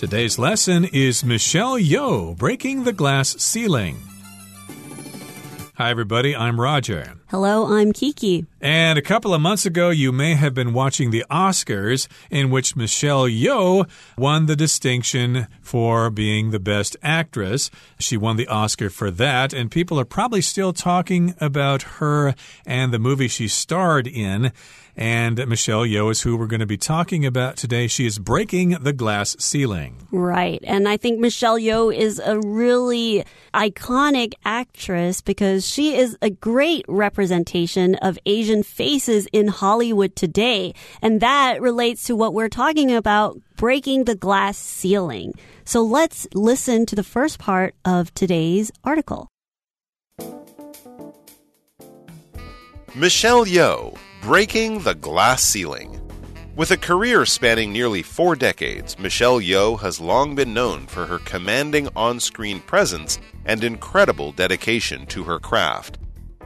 Today's lesson is Michelle Yeoh breaking the glass ceiling. Hi, everybody. I'm Roger. Hello, I'm Kiki. And a couple of months ago, you may have been watching the Oscars, in which Michelle Yeoh won the distinction for being the best actress. She won the Oscar for that, and people are probably still talking about her and the movie she starred in. And Michelle Yeoh is who we're going to be talking about today. She is breaking the glass ceiling. Right. And I think Michelle Yeoh is a really iconic actress because she is a great representation of Asian faces in Hollywood today. And that relates to what we're talking about breaking the glass ceiling. So let's listen to the first part of today's article. Michelle Yeoh Breaking the Glass Ceiling. With a career spanning nearly four decades, Michelle Yeoh has long been known for her commanding on screen presence and incredible dedication to her craft.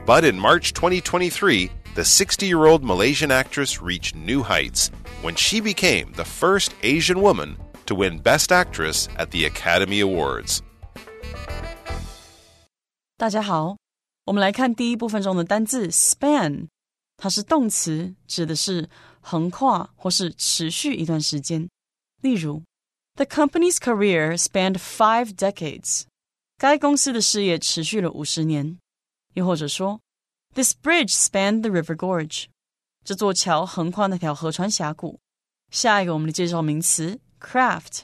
But in March 2023, the 60 year old Malaysian actress reached new heights when she became the first Asian woman to win Best Actress at the Academy Awards. 大家好，我们来看第一部分中的单字 span。 它是动词，指的是横跨或是持续一段时间。例如，The company's career spanned five decades。该公司的事业持续了五十年。又或者说，This bridge spanned the river gorge。这座桥横跨那条河川峡谷。下一个我们的介绍名词 craft，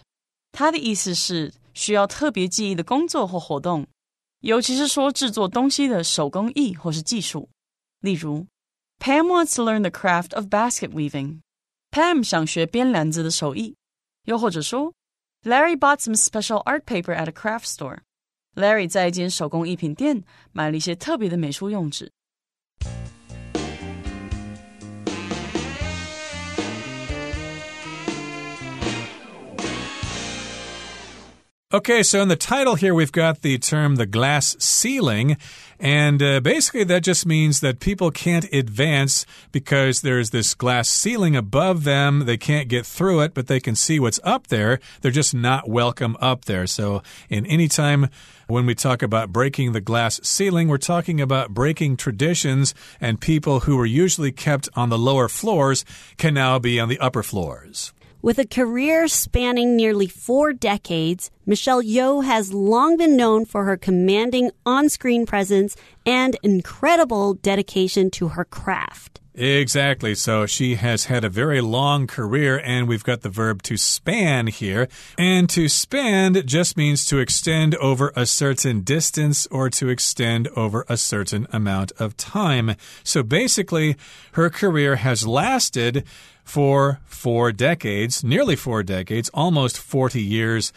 它的意思是需要特别技艺的工作或活动，尤其是说制作东西的手工艺或是技术。例如 Pam wants to learn the craft of basket weaving. Pam 想学编篮子的手艺。又或者说，Larry bought some special art paper at a craft store. Larry 在一间手工艺品店买了一些特别的美术用纸。Okay, so in the title here, we've got the term the glass ceiling. And uh, basically, that just means that people can't advance because there's this glass ceiling above them. They can't get through it, but they can see what's up there. They're just not welcome up there. So, in any time when we talk about breaking the glass ceiling, we're talking about breaking traditions, and people who were usually kept on the lower floors can now be on the upper floors. With a career spanning nearly four decades, Michelle Yeoh has long been known for her commanding on screen presence and incredible dedication to her craft. Exactly. So she has had a very long career, and we've got the verb to span here. And to span just means to extend over a certain distance or to extend over a certain amount of time. So basically, her career has lasted for four decades, nearly four decades, almost 40 years.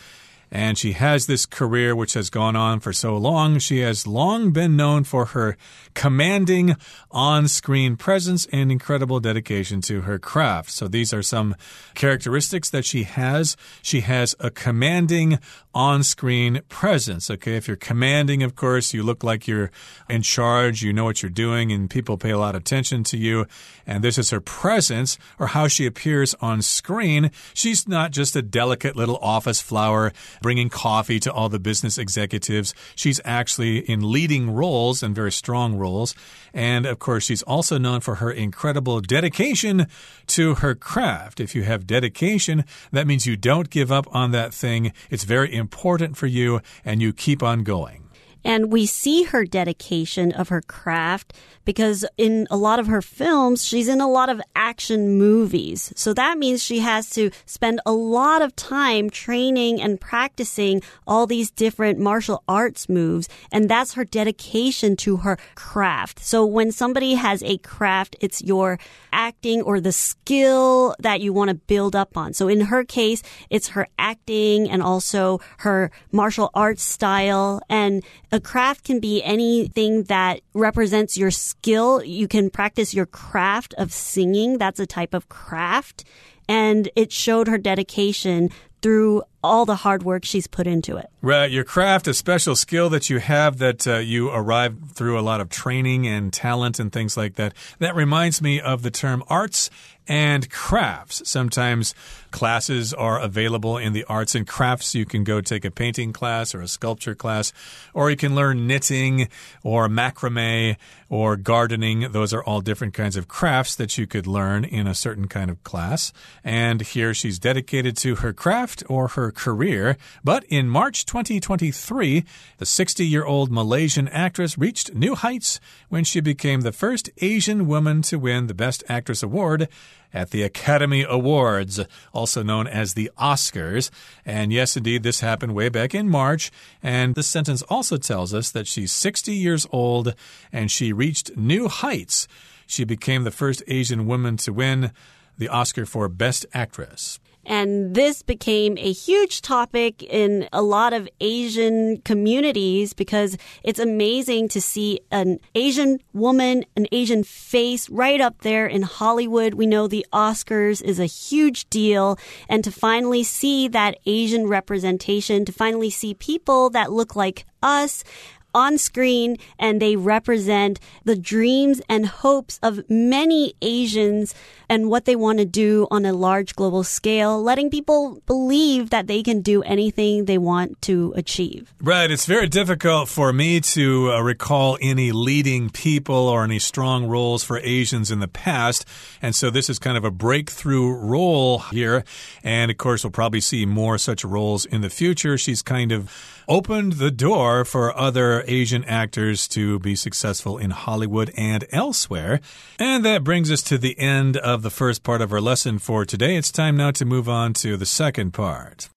And she has this career which has gone on for so long. She has long been known for her commanding on screen presence and incredible dedication to her craft. So these are some characteristics that she has. She has a commanding on screen presence. Okay, if you're commanding, of course, you look like you're in charge, you know what you're doing, and people pay a lot of attention to you. And this is her presence or how she appears on screen. She's not just a delicate little office flower bringing coffee to all the business executives. She's actually in leading roles and very strong roles. And of course, she's also known for her incredible dedication to her craft. If you have dedication, that means you don't give up on that thing. It's very important for you and you keep on going. And we see her dedication of her craft because in a lot of her films, she's in a lot of action movies. So that means she has to spend a lot of time training and practicing all these different martial arts moves. And that's her dedication to her craft. So when somebody has a craft, it's your acting or the skill that you want to build up on. So in her case, it's her acting and also her martial arts style. And a craft can be anything that represents your skill. You can practice your craft of singing. That's a type of craft. And it showed her dedication through all the hard work she's put into it. Right. Your craft, a special skill that you have that uh, you arrive through a lot of training and talent and things like that. That reminds me of the term arts and crafts. Sometimes classes are available in the arts and crafts. You can go take a painting class or a sculpture class, or you can learn knitting or macrame or gardening. Those are all different kinds of crafts that you could learn in a certain kind of class. And here she's dedicated to her craft or her career. But in March 2023, the 60 year old Malaysian actress reached new heights when she became the first Asian woman to win the Best Actress Award at the Academy Awards, also known as the Oscars. And yes, indeed, this happened way back in March. And this sentence also tells us that she's 60 years old and she reached new heights. She became the first Asian woman to win the Oscar for Best Actress. And this became a huge topic in a lot of Asian communities because it's amazing to see an Asian woman, an Asian face right up there in Hollywood. We know the Oscars is a huge deal. And to finally see that Asian representation, to finally see people that look like us, on screen and they represent the dreams and hopes of many Asians and what they want to do on a large global scale, letting people believe that they can do anything they want to achieve. Right. It's very difficult for me to uh, recall any leading people or any strong roles for Asians in the past. And so this is kind of a breakthrough role here. And of course, we'll probably see more such roles in the future. She's kind of opened the door for other Asian actors to be successful in Hollywood and elsewhere. And that brings us to the end of the first part of our lesson for today. It's time now to move on to the second part.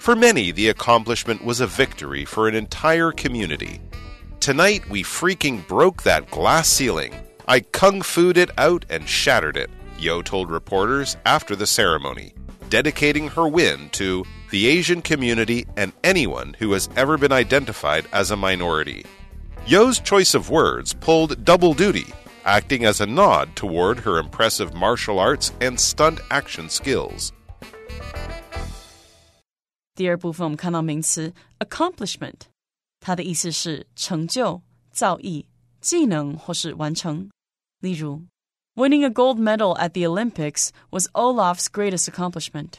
For many, the accomplishment was a victory for an entire community. Tonight, we freaking broke that glass ceiling. I kung fu'd it out and shattered it, Yeoh told reporters after the ceremony, dedicating her win to the Asian community, and anyone who has ever been identified as a minority. Yeoh's choice of words pulled double duty, acting as a nod toward her impressive martial arts and stunt action skills. 第二部分我们看到名词 accomplishment，它的意思是成就、造诣、技能或是完成。例如，Winning a gold medal at the Olympics was Olaf's greatest accomplishment.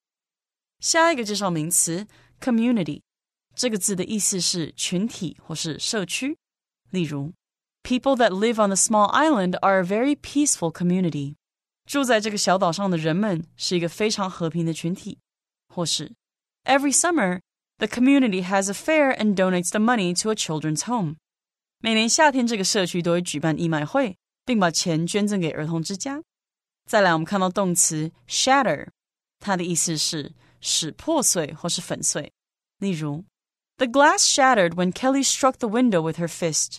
下一个介绍名词 community，这个字的意思是群体或是社区。例如，People that live on the small island are a very peaceful community. 住在这个小岛上的人们是一个非常和平的群体，或是 Every summer, the community has a fair and donates the money to a children's home. 每年夏天，这个社区都会举办义卖会，并把钱捐赠给儿童之家。再来，我们看到动词 shatter，它的意思是 使破碎或是粉碎。例如，The glass shattered when Kelly struck the window with her fist.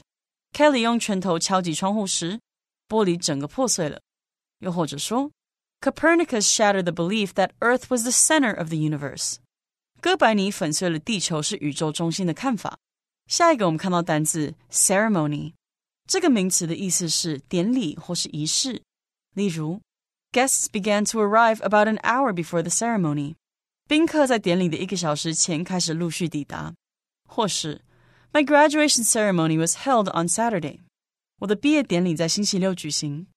Kelly 用拳头敲击窗户时，玻璃整个破碎了。又或者说，Copernicus shattered the belief that Earth was the center of the universe。哥白尼粉碎了地球是宇宙中心的看法。下一个我们看到单字 ceremony，这个名词的意思是典礼或是仪式。例如，Guests began to arrive about an hour before the ceremony。 宾客在典礼的一个小时前开始陆续抵达。或是，My graduation ceremony was held on Saturday。我的毕业典礼在星期六举行。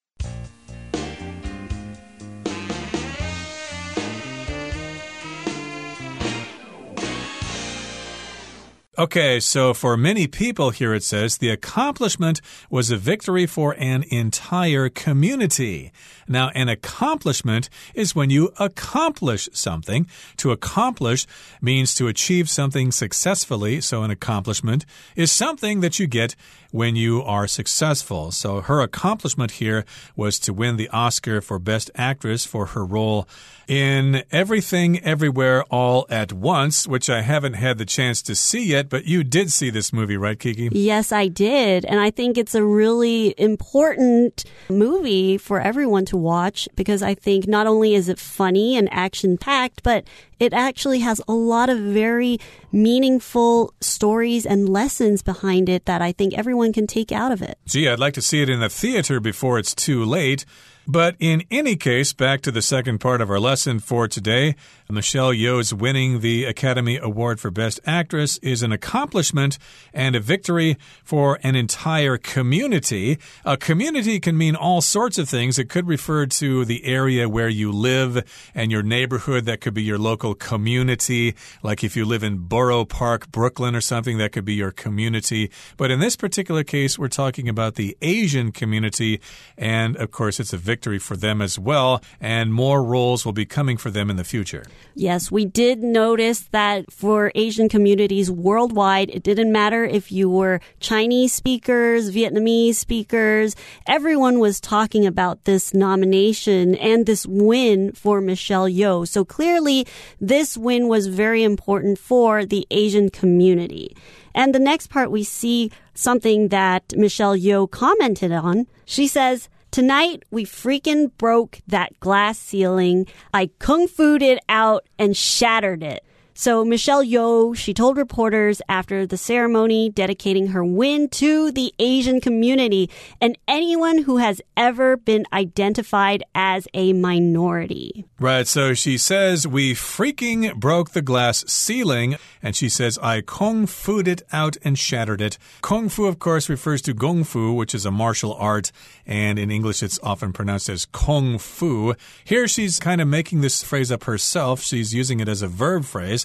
Okay, so for many people here it says the accomplishment was a victory for an entire community. Now, an accomplishment is when you accomplish something. To accomplish means to achieve something successfully, so an accomplishment is something that you get when you are successful. So her accomplishment here was to win the Oscar for Best Actress for her role in Everything Everywhere All at Once, which I haven't had the chance to see yet, but you did see this movie, right, Kiki? Yes, I did. And I think it's a really important movie for everyone to watch because I think not only is it funny and action packed, but it actually has a lot of very meaningful stories and lessons behind it that I think everyone can take out of it. Gee, I'd like to see it in the theater before it's too late. But in any case, back to the second part of our lesson for today. Michelle Yeoh's winning the Academy Award for Best Actress is an accomplishment and a victory for an entire community. A community can mean all sorts of things. It could refer to the area where you live and your neighborhood. That could be your local community. Like if you live in Borough Park, Brooklyn, or something, that could be your community. But in this particular case, we're talking about the Asian community. And of course, it's a victory for them as well. And more roles will be coming for them in the future. Yes, we did notice that for Asian communities worldwide, it didn't matter if you were Chinese speakers, Vietnamese speakers, everyone was talking about this nomination and this win for Michelle Yeoh. So clearly, this win was very important for the Asian community. And the next part, we see something that Michelle Yeoh commented on. She says, Tonight, we freaking broke that glass ceiling. I kung fu'd it out and shattered it. So Michelle Yeoh, she told reporters after the ceremony dedicating her win to the Asian community and anyone who has ever been identified as a minority. Right, so she says, We freaking broke the glass ceiling. And she says, I kung fu'd it out and shattered it. Kung fu, of course, refers to gong fu, which is a martial art. And in English, it's often pronounced as kung fu. Here, she's kind of making this phrase up herself. She's using it as a verb phrase.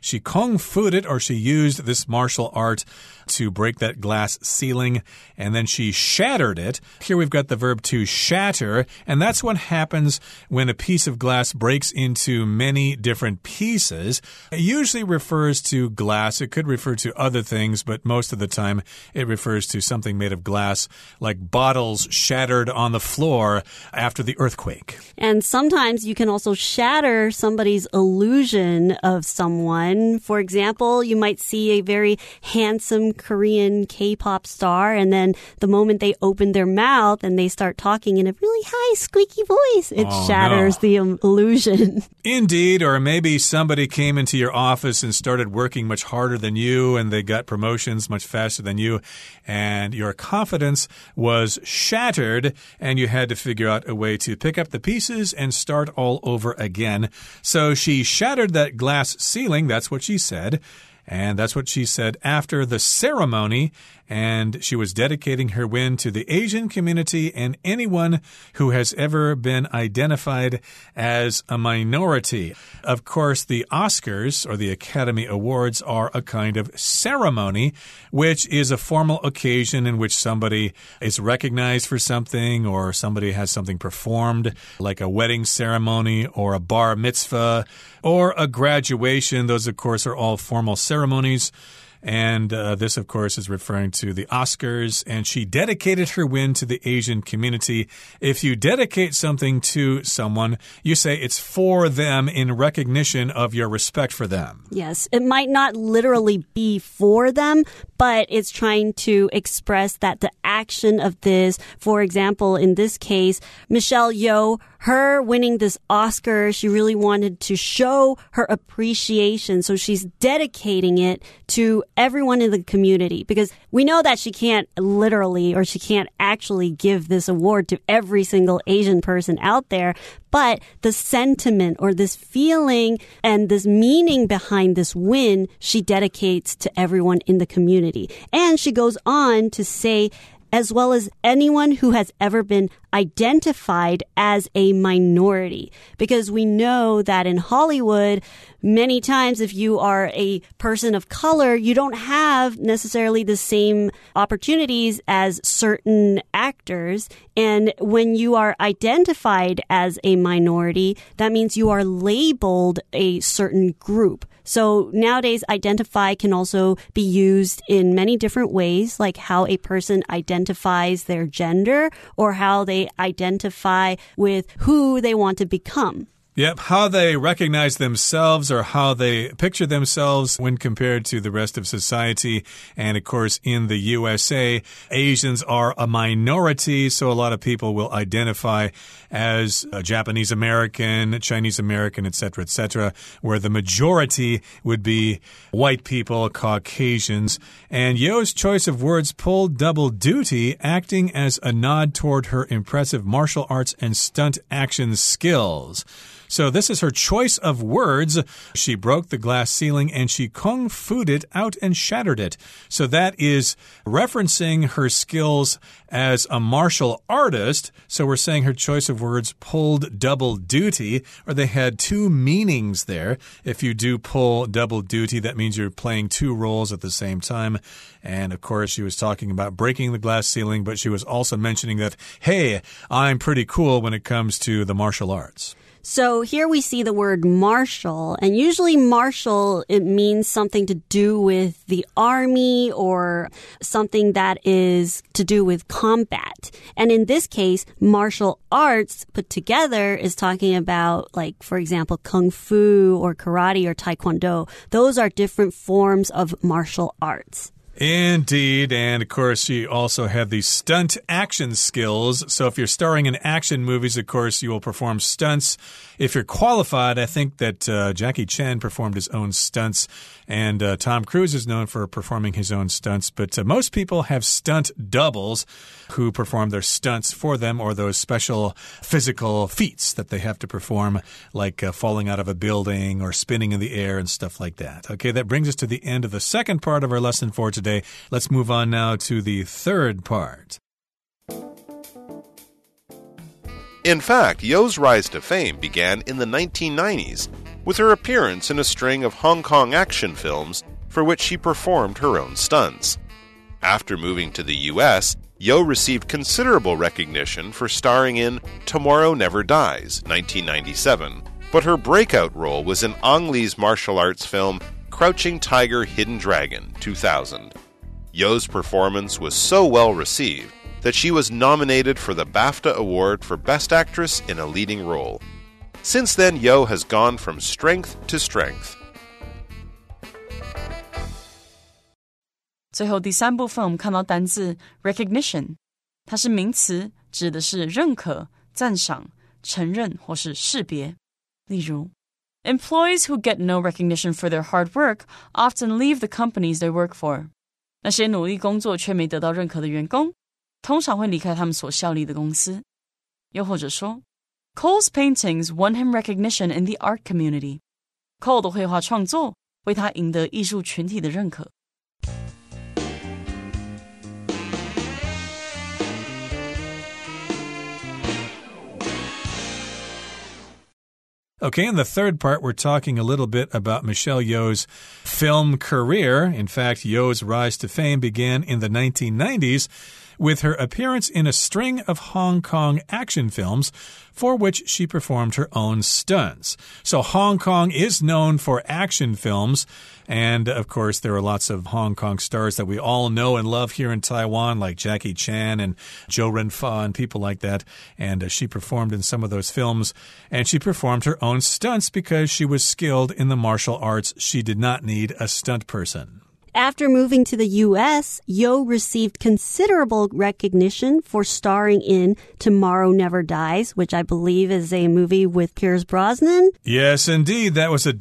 She kung fu'd it, or she used this martial art to break that glass ceiling, and then she shattered it. Here we've got the verb to shatter, and that's what happens when a piece of glass breaks into many different pieces. It usually refers to glass. It could refer to other things, but most of the time it refers to something made of glass, like bottles shattered on the floor after the earthquake. And sometimes you can also shatter somebody's illusion of someone. For example, you might see a very handsome Korean K-pop star and then the moment they open their mouth and they start talking in a really high squeaky voice, it Oh, shatters no. the illusion. Indeed, or maybe somebody came into your office and started working much harder than you, and they got promotions much faster than you, and your confidence was shattered, and you had to figure out a way to pick up the pieces and start all over again. So she shattered that glass ceiling, that's what she said. And that's what she said after the ceremony. And she was dedicating her win to the Asian community and anyone who has ever been identified as a minority. Of course, the Oscars or the Academy Awards are a kind of ceremony, which is a formal occasion in which somebody is recognized for something or somebody has something performed, like a wedding ceremony or a bar mitzvah or a graduation. Those, of course, are all formal ceremonies ceremonies. And uh, this, of course, is referring to the Oscars. And she dedicated her win to the Asian community. If you dedicate something to someone, you say it's for them in recognition of your respect for them. Yes, it might not literally be for them, but it's trying to express that the action of this, for example, in this case, Michelle Yeoh, her winning this Oscar, she really wanted to show her appreciation. So she's dedicating it to everyone in the community because we know that she can't literally or she can't actually give this award to every single Asian person out there. But the sentiment or this feeling and this meaning behind this win, she dedicates to everyone in the community. And she goes on to say, as well as anyone who has ever been identified as a minority. Because we know that in Hollywood, many times if you are a person of color, you don't have necessarily the same opportunities as certain actors. And when you are identified as a minority, that means you are labeled a certain group. So nowadays, identify can also be used in many different ways, like how a person identifies their gender or how they identify with who they want to become. Yep, how they recognize themselves or how they picture themselves when compared to the rest of society. And of course, in the USA, Asians are a minority, so a lot of people will identify as Japanese American, Chinese American, etc., etc., where the majority would be white people, Caucasians. And Yeoh's choice of words pulled double duty, acting as a nod toward her impressive martial arts and stunt action skills. So this is her choice of words. She broke the glass ceiling and she kung fu'd it out and shattered it. So that is referencing her skills as a martial artist. So we're saying her choice of words pulled double duty, or they had two meanings there. If you do pull double duty, that means you're playing two roles at the same time. And of course, she was talking about breaking the glass ceiling, but she was also mentioning that, hey, I'm pretty cool when it comes to the martial arts. So here we see the word martial, and usually martial, it means something to do with the army or something that is to do with combat. And in this case, martial arts put together is talking about, like, for example, kung fu or karate or taekwondo. Those are different forms of martial arts. Indeed. And of course, she also had the stunt action skills. So if you're starring in action movies, of course, you will perform stunts. If you're qualified, I think that uh, Jackie Chan performed his own stunts, and uh, Tom Cruise is known for performing his own stunts. But uh, most people have stunt doubles who perform their stunts for them or those special physical feats that they have to perform, like uh, falling out of a building or spinning in the air and stuff like that. Okay, that brings us to the end of the second part of our lesson for today today. Let's move on now to the third part. In fact, Yeoh's rise to fame began in the 1990s with her appearance in a string of Hong Kong action films for which she performed her own stunts. After moving to the US, Yeoh received considerable recognition for starring in Tomorrow Never Dies, 1997, but her breakout role was in Ang Lee's martial arts film Crouching Tiger Hidden Dragon 2000. Yeoh's performance was so well received that she was nominated for the BAFTA Award for Best Actress in a Leading Role. Since then, Yo has gone from strength to strength. 最后第三部分，我们看到单字 recognition，它是名词，指的是认可、赞赏、承认或是识别。例如 Employees who get no recognition for their hard work often leave the companies they work for. 那些努力工作却没得到认可的员工，通常会离开他们所效力的公司。又或者说，Cole's paintings won him recognition in the art community. Cole 的绘画创作为他赢得艺术群体的认可。 Okay, in the third part, we're talking a little bit about Michelle Yeoh's film career. In fact, Yeoh's rise to fame began in the 1990s with her appearance in a string of Hong Kong action films for which she performed her own stunts. So, Hong Kong is known for action films. And of course, there are lots of Hong Kong stars that we all know and love here in Taiwan, like Jackie Chan and Zhou Renfa and people like that. And uh, she performed in some of those films. And she performed her own stunts because she was skilled in the martial arts. She did not need a stunt person. After moving to the U.S., Yeoh received considerable recognition for starring in Tomorrow Never Dies, which I believe is a movie with Pierce Brosnan. Yes, indeed. That was a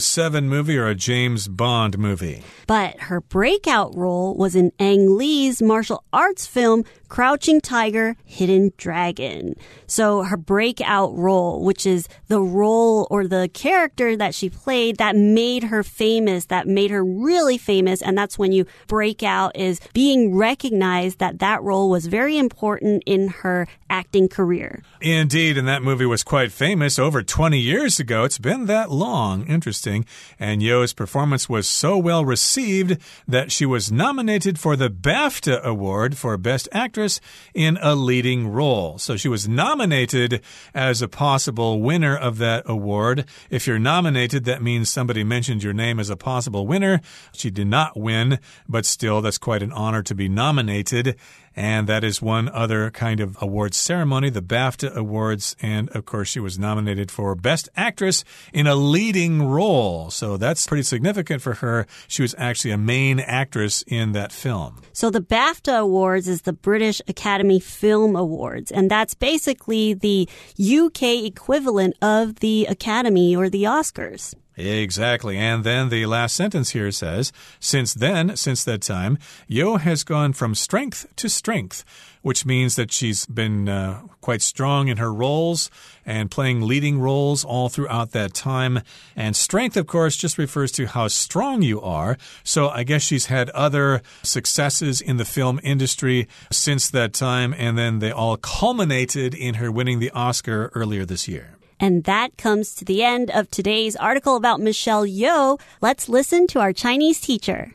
007 movie or a James Bond movie. But her breakout role was in Ang Lee's martial arts film Crouching Tiger, Hidden Dragon. So her breakout role, which is the role or the character that she played that made her famous, that made her really famous. And that's when you break out is being recognized that that role was very important in her acting career. Indeed. And that movie was quite famous over 20 years ago. It's been that long. Interesting. And Yeoh's performance was so well received that she was nominated for the BAFTA Award for Best Actress in a Leading Role. So she was nominated as a possible winner of that award. If you're nominated, that means somebody mentioned your name as a possible winner. She did not win, but still, that's quite an honor to be nominated. And that is one other kind of awards ceremony, the BAFTA Awards. And of course, she was nominated for Best Actress in a Leading Role. So that's pretty significant for her. She was actually a main actress in that film. So the BAFTA Awards is the British Academy Film Awards. And that's basically the UK equivalent of the Academy or the Oscars. Exactly. And then the last sentence here says, Since then, since that time, Yeoh has gone from strength to strength, which means that she's been uh, quite strong in her roles and playing leading roles all throughout that time. And strength, of course, just refers to how strong you are. So I guess she's had other successes in the film industry since that time, and then they all culminated in her winning the Oscar earlier this year. And that comes to the end of today's article about Michelle Yeoh. Let's listen to our Chinese teacher.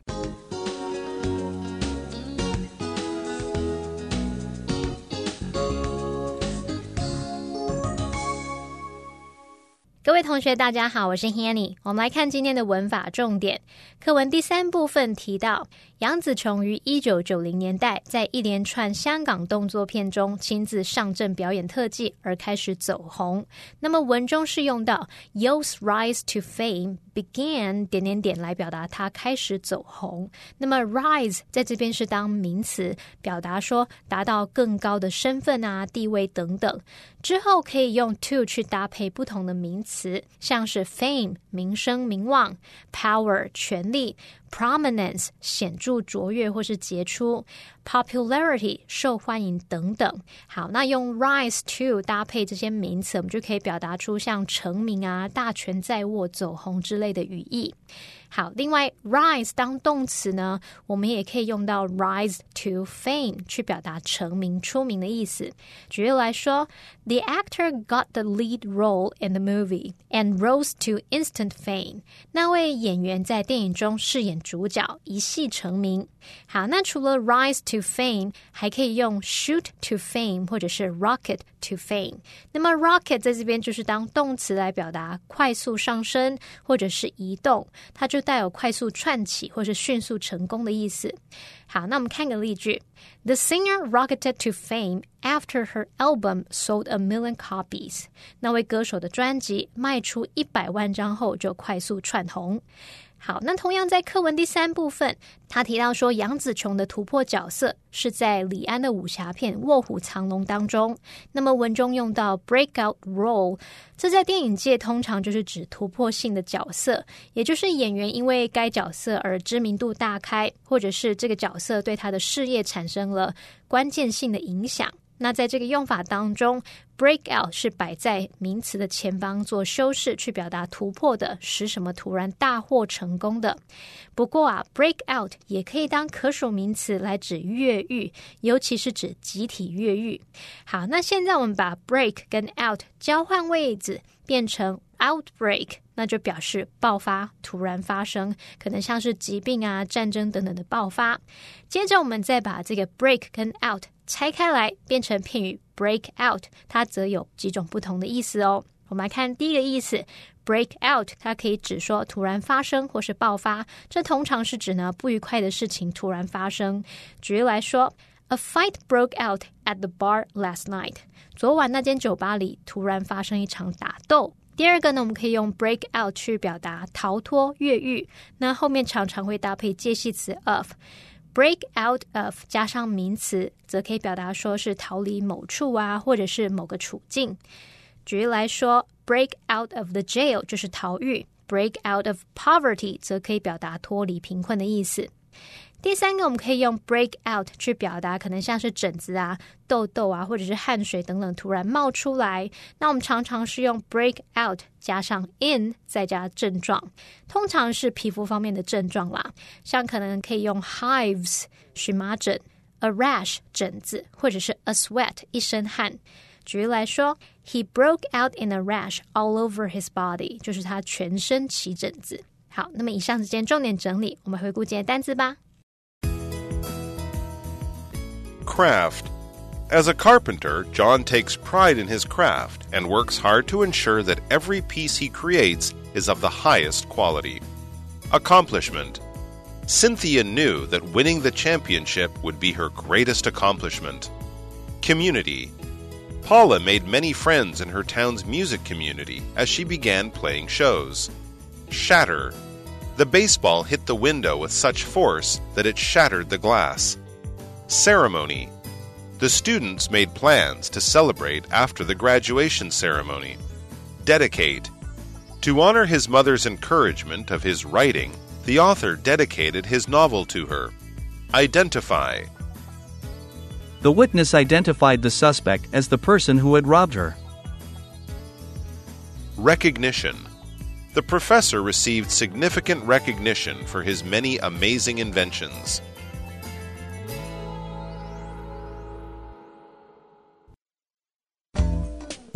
各位同学，大家好，我是 Hanny。我们来看今天的文法重点。课文第三部分提到， 杨紫琼于一九九零年代在一连串香港动作片中亲自上阵表演特技，而开始走红。那么文中是用到 Yo's rise to fame began 点点点来表达他开始走红。那么 rise 在这边是当名词，表达说达到更高的身份啊、地位等等。之后可以用 to 去搭配不同的名词，像是 fame 名声、名望，power 权力。Prominence 显著卓越或是杰出，popularity 受欢迎等等。好，那用 rise to 搭配这些名词，我们就可以表达出像成名啊、大权在握、走红之类的语义。好，另外，rise 当动词呢，我们也可以用到 rise to fame 去表达成名、出名的意思。举例来说，The actor got the lead role in the movie and rose to instant fame。那位演员在电影中饰演主角，一戏成名。好，那除了 rise to fame，还可以用 shoot to fame 或者是 rocket to fame。那么 rocket 在这边就是当动词来表达快速上升或者是移动，它就带有快速串起或是迅速成功的意思。好，那我们看个例句：The singer rocketed to fame after her album sold a million copies。那位歌手的专辑卖出一百万张后，就快速窜红。好，那同样在课文第三部分，他提到说杨紫琼的突破角色是在李安的武侠片《卧虎藏龙》当中。那么文中用到 breakout role，这在电影界通常就是指突破性的角色，也就是演员因为该角色而知名度大开，或者是这个角色对他的事业产生了关键性的影响。那在这个用法当中，break out 是摆在名词的前方做修饰，去表达突破的，使什么突然大获成功的。不过啊，break out 也可以当可数名词来指越狱，尤其是指集体越狱。好，那现在我们把 break 跟 out 交换位置，变成 outbreak，那就表示爆发、突然发生，可能像是疾病啊、战争等等的爆发。接着我们再把这个 break 跟 out。拆开来变成片语 break out，它则有几种不同的意思哦。我们来看第一个意思，break out，它可以指说突然发生或是爆发，这通常是指呢不愉快的事情突然发生。举例来说，A fight broke out at the bar last night。昨晚那间酒吧里突然发生一场打斗。第二个呢，我们可以用 break out 去表达逃脱、越狱，那后面常常会搭配介系词 of。Break out of 加上名词，则可以表达说是逃离某处啊，或者是某个处境。举例来说，break out of the jail 就是逃狱；break out of poverty 则可以表达脱离贫困的意思。第三个，我们可以用 break out 去表达，可能像是疹子啊、痘痘啊，或者是汗水等等突然冒出来。那我们常常是用 break out 加上 in 再加症状，通常是皮肤方面的症状啦，像可能可以用 hives 荨麻疹、a rash 疹子，或者是 a sweat 一身汗。举例来说，He broke out in a rash all over his body，就是他全身起疹子。好，那么以上是今天重点整理，我们回顾今天单词吧。Craft. As a carpenter, John takes pride in his craft and works hard to ensure that every piece he creates is of the highest quality. Accomplishment. Cynthia knew that winning the championship would be her greatest accomplishment. Community. Paula made many friends in her town's music community as she began playing shows. Shatter. The baseball hit the window with such force that it shattered the glass. Ceremony. The students made plans to celebrate after the graduation ceremony. Dedicate. To honor his mother's encouragement of his writing, the author dedicated his novel to her. Identify. The witness identified the suspect as the person who had robbed her. Recognition. The professor received significant recognition for his many amazing inventions.